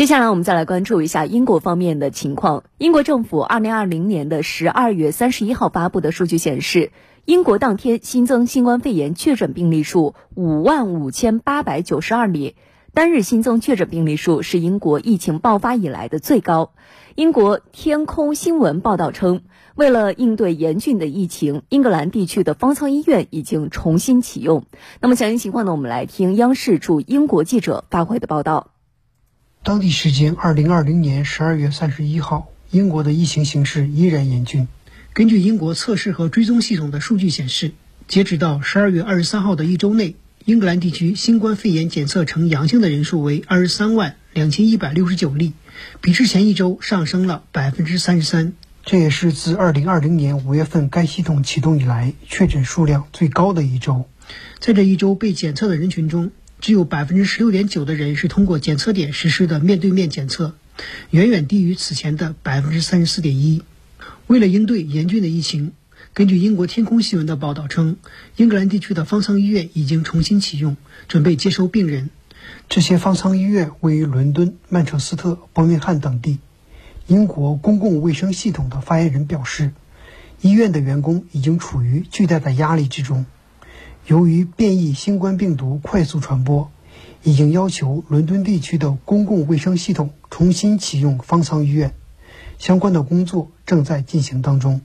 接下来我们再来关注一下英国方面的情况。英国政府二零二零年的十二月三十一号发布的数据显示，英国当天新增新冠肺炎确诊病例数五万五千八百九十二例，单日新增确诊病例数是英国疫情爆发以来的最高。英国天空新闻报道称，为了应对严峻的疫情，英格兰地区的方舱医院已经重新启用。那么详细情况呢？我们来听央视驻英国记者发回的报道。当地时间二零二零年十二月三十一号，英国的疫情形势依然严峻。根据英国测试和追踪系统的数据显示，截止到十二月二十三号的一周内，英格兰地区新冠肺炎检测呈阳性的人数为二十三万两千一百六十九例，比之前一周上升了百分之三十三。这也是自二零二零年五月份该系统启动以来确诊数量最高的一周。在这一周被检测的人群中，只有百分之十六点九的人是通过检测点实施的面对面检测，远远低于此前的百分之三十四点一。为了应对严峻的疫情，根据英国天空新闻的报道称，英格兰地区的方舱医院已经重新启用，准备接收病人。这些方舱医院位于伦敦、曼彻斯特、伯明翰等地。英国公共卫生系统的发言人表示，医院的员工已经处于巨大的压力之中。由于变异新冠病毒快速传播，已经要求伦敦地区的公共卫生系统重新启用方舱医院，相关的工作正在进行当中。